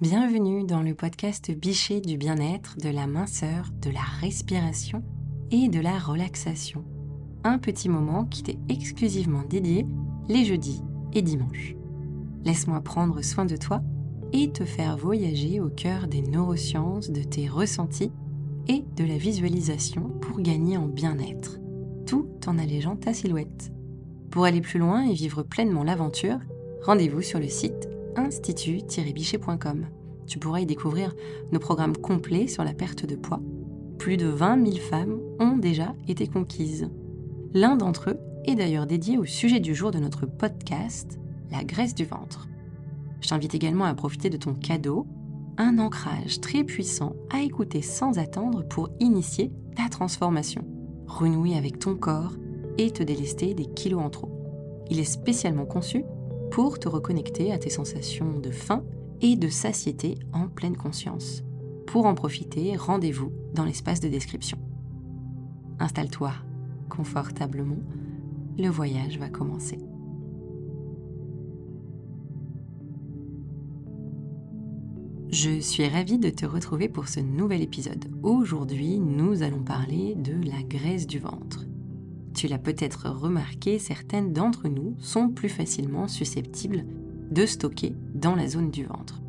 Bienvenue dans le podcast Bichet du bien-être, de la minceur, de la respiration et de la relaxation. Un petit moment qui t'est exclusivement dédié les jeudis et dimanches. Laisse-moi prendre soin de toi et te faire voyager au cœur des neurosciences, de tes ressentis et de la visualisation pour gagner en bien-être, tout en allégeant ta silhouette. Pour aller plus loin et vivre pleinement l'aventure, rendez-vous sur le site institut-bichet.com. Tu pourras y découvrir nos programmes complets sur la perte de poids. Plus de 20 000 femmes ont déjà été conquises. L'un d'entre eux est d'ailleurs dédié au sujet du jour de notre podcast, la graisse du ventre. Je t'invite également à profiter de ton cadeau, un ancrage très puissant à écouter sans attendre pour initier ta transformation, renouer avec ton corps et te délester des kilos en trop. Il est spécialement conçu pour te reconnecter à tes sensations de faim et de satiété en pleine conscience. Pour en profiter, rendez-vous dans l'espace de description. Installe-toi confortablement, le voyage va commencer. Je suis ravie de te retrouver pour ce nouvel épisode. Aujourd'hui, nous allons parler de la graisse du ventre. Tu l'as peut-être remarqué, certaines d'entre nous sont plus facilement susceptibles de stocker dans la zone du ventre.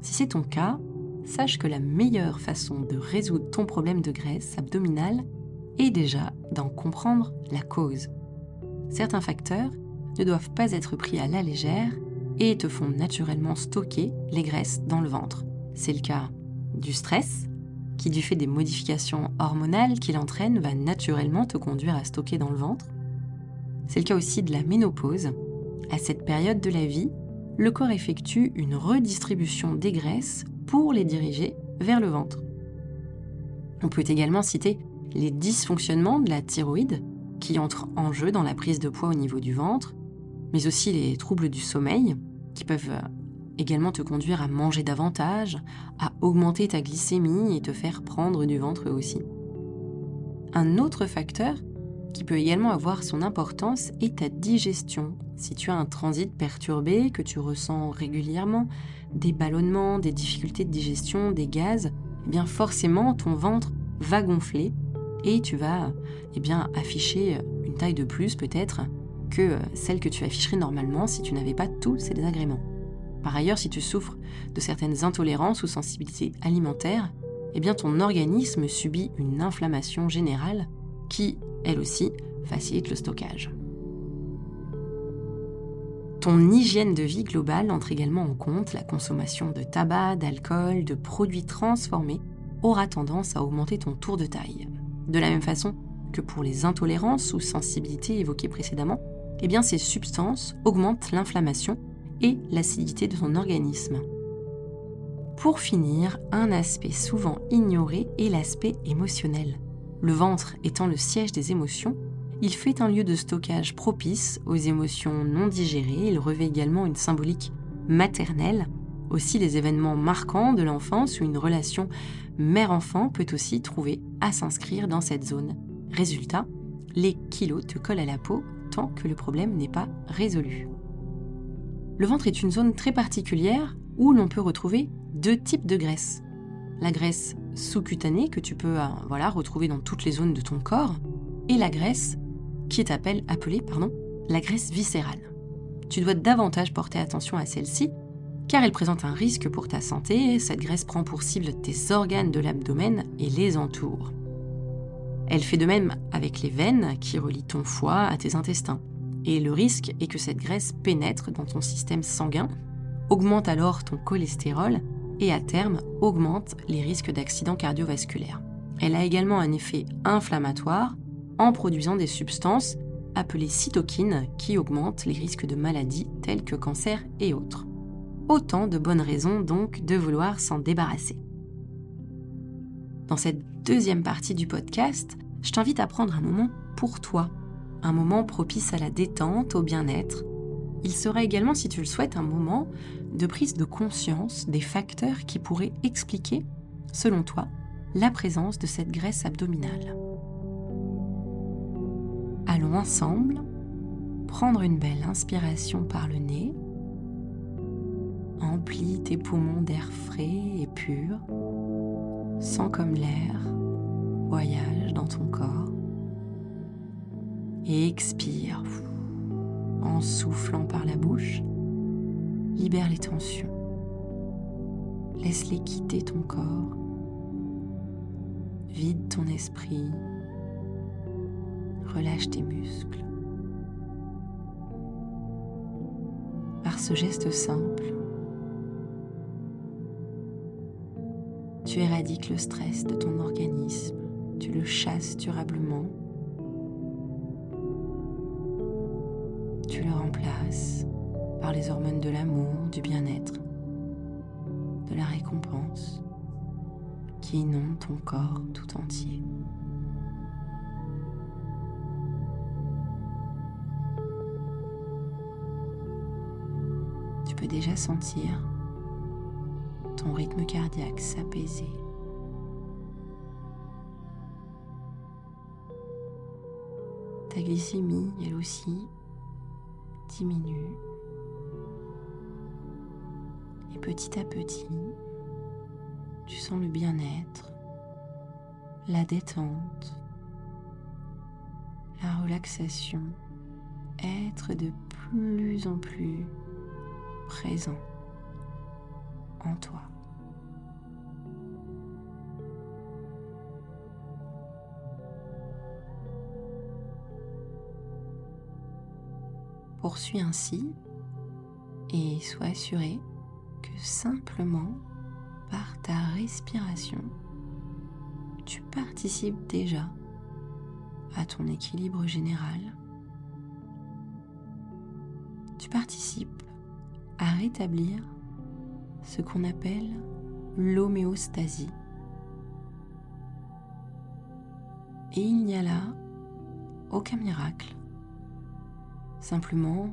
Si c'est ton cas, sache que la meilleure façon de résoudre ton problème de graisse abdominale est déjà d'en comprendre la cause. Certains facteurs ne doivent pas être pris à la légère et te font naturellement stocker les graisses dans le ventre. C'est le cas du stress, qui du fait des modifications hormonales qu'il entraîne va naturellement te conduire à stocker dans le ventre. C'est le cas aussi de la ménopause. À cette période de la vie, le corps effectue une redistribution des graisses pour les diriger vers le ventre. On peut également citer les dysfonctionnements de la thyroïde qui entrent en jeu dans la prise de poids au niveau du ventre, mais aussi les troubles du sommeil qui peuvent également te conduire à manger davantage, à augmenter ta glycémie et te faire prendre du ventre aussi. Un autre facteur qui peut également avoir son importance est ta digestion. Si tu as un transit perturbé, que tu ressens régulièrement, des ballonnements, des difficultés de digestion, des gaz, eh bien forcément ton ventre va gonfler et tu vas eh bien afficher une taille de plus peut-être que celle que tu afficherais normalement si tu n'avais pas tous ces désagréments. Par ailleurs, si tu souffres de certaines intolérances ou sensibilités alimentaires, eh ton organisme subit une inflammation générale qui, elle aussi, facilite le stockage. Ton hygiène de vie globale entre également en compte la consommation de tabac, d'alcool, de produits transformés aura tendance à augmenter ton tour de taille. De la même façon que pour les intolérances ou sensibilités évoquées précédemment, eh ces substances augmentent l'inflammation et l'acidité de ton organisme. Pour finir, un aspect souvent ignoré est l'aspect émotionnel. Le ventre étant le siège des émotions, il fait un lieu de stockage propice aux émotions non digérées, il revêt également une symbolique maternelle. Aussi les événements marquants de l'enfance ou une relation mère-enfant peut aussi trouver à s'inscrire dans cette zone. Résultat, les kilos te collent à la peau tant que le problème n'est pas résolu. Le ventre est une zone très particulière où l'on peut retrouver deux types de graisse. La graisse sous-cutanée que tu peux euh, voilà, retrouver dans toutes les zones de ton corps et la graisse qui est appelée pardon, la graisse viscérale. Tu dois davantage porter attention à celle-ci car elle présente un risque pour ta santé. Cette graisse prend pour cible tes organes de l'abdomen et les entoure. Elle fait de même avec les veines qui relient ton foie à tes intestins. Et le risque est que cette graisse pénètre dans ton système sanguin, augmente alors ton cholestérol et à terme augmente les risques d'accidents cardiovasculaires. Elle a également un effet inflammatoire en produisant des substances appelées cytokines qui augmentent les risques de maladies telles que cancer et autres. Autant de bonnes raisons donc de vouloir s'en débarrasser. Dans cette deuxième partie du podcast, je t'invite à prendre un moment pour toi un moment propice à la détente, au bien-être. Il sera également, si tu le souhaites, un moment de prise de conscience des facteurs qui pourraient expliquer, selon toi, la présence de cette graisse abdominale. Allons ensemble prendre une belle inspiration par le nez. Emplis tes poumons d'air frais et pur. Sens comme l'air voyage dans ton corps. Et expire en soufflant par la bouche. Libère les tensions. Laisse-les quitter ton corps. Vide ton esprit. Relâche tes muscles. Par ce geste simple, tu éradiques le stress de ton organisme, tu le chasses durablement, par les hormones de l'amour, du bien-être, de la récompense qui inondent ton corps tout entier. Tu peux déjà sentir ton rythme cardiaque s'apaiser. Ta glycémie, elle aussi, diminue. Et petit à petit, tu sens le bien-être, la détente, la relaxation être de plus en plus présent en toi. Poursuis ainsi et sois assuré que simplement par ta respiration, tu participes déjà à ton équilibre général. Tu participes à rétablir ce qu'on appelle l'homéostasie. Et il n'y a là aucun miracle, simplement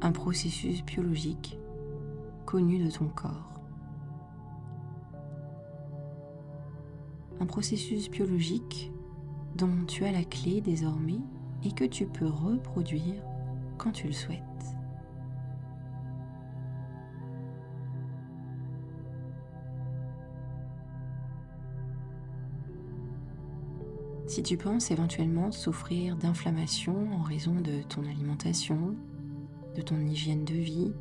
un processus biologique connu de ton corps. Un processus biologique dont tu as la clé désormais et que tu peux reproduire quand tu le souhaites. Si tu penses éventuellement souffrir d'inflammation en raison de ton alimentation, de ton hygiène de vie,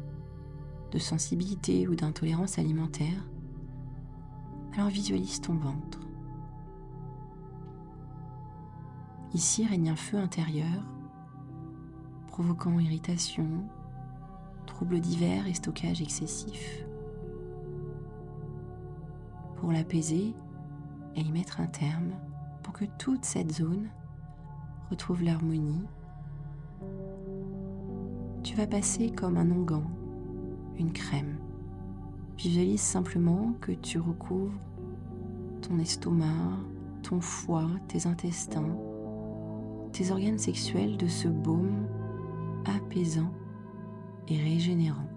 de sensibilité ou d'intolérance alimentaire, alors visualise ton ventre. Ici règne un feu intérieur, provoquant irritation, troubles divers et stockage excessif. Pour l'apaiser et y mettre un terme, pour que toute cette zone retrouve l'harmonie, tu vas passer comme un onguent, une crème. Visualise simplement que tu recouvres ton estomac, ton foie, tes intestins, tes organes sexuels de ce baume apaisant et régénérant.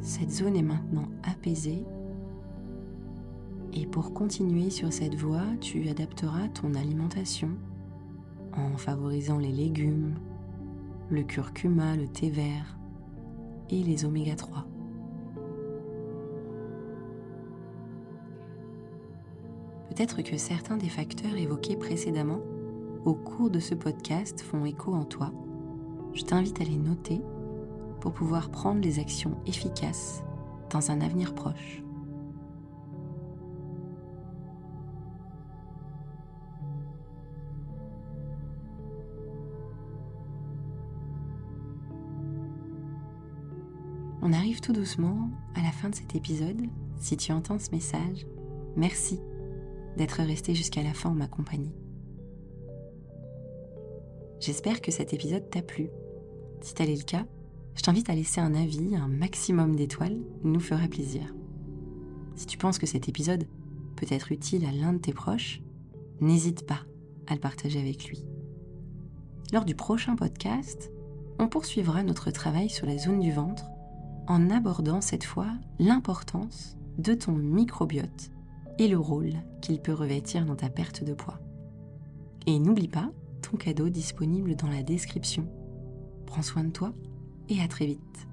Cette zone est maintenant apaisée et pour continuer sur cette voie, tu adapteras ton alimentation en favorisant les légumes, le curcuma, le thé vert et les oméga 3. Peut-être que certains des facteurs évoqués précédemment au cours de ce podcast font écho en toi. Je t'invite à les noter pour pouvoir prendre les actions efficaces dans un avenir proche. On arrive tout doucement à la fin de cet épisode. Si tu entends ce message, merci d'être resté jusqu'à la fin en ma compagnie. J'espère que cet épisode t'a plu. Si tel est le cas, je t'invite à laisser un avis, un maximum d'étoiles, nous fera plaisir. Si tu penses que cet épisode peut être utile à l'un de tes proches, n'hésite pas à le partager avec lui. Lors du prochain podcast, on poursuivra notre travail sur la zone du ventre en abordant cette fois l'importance de ton microbiote et le rôle qu'il peut revêtir dans ta perte de poids. Et n'oublie pas ton cadeau disponible dans la description. Prends soin de toi et à très vite.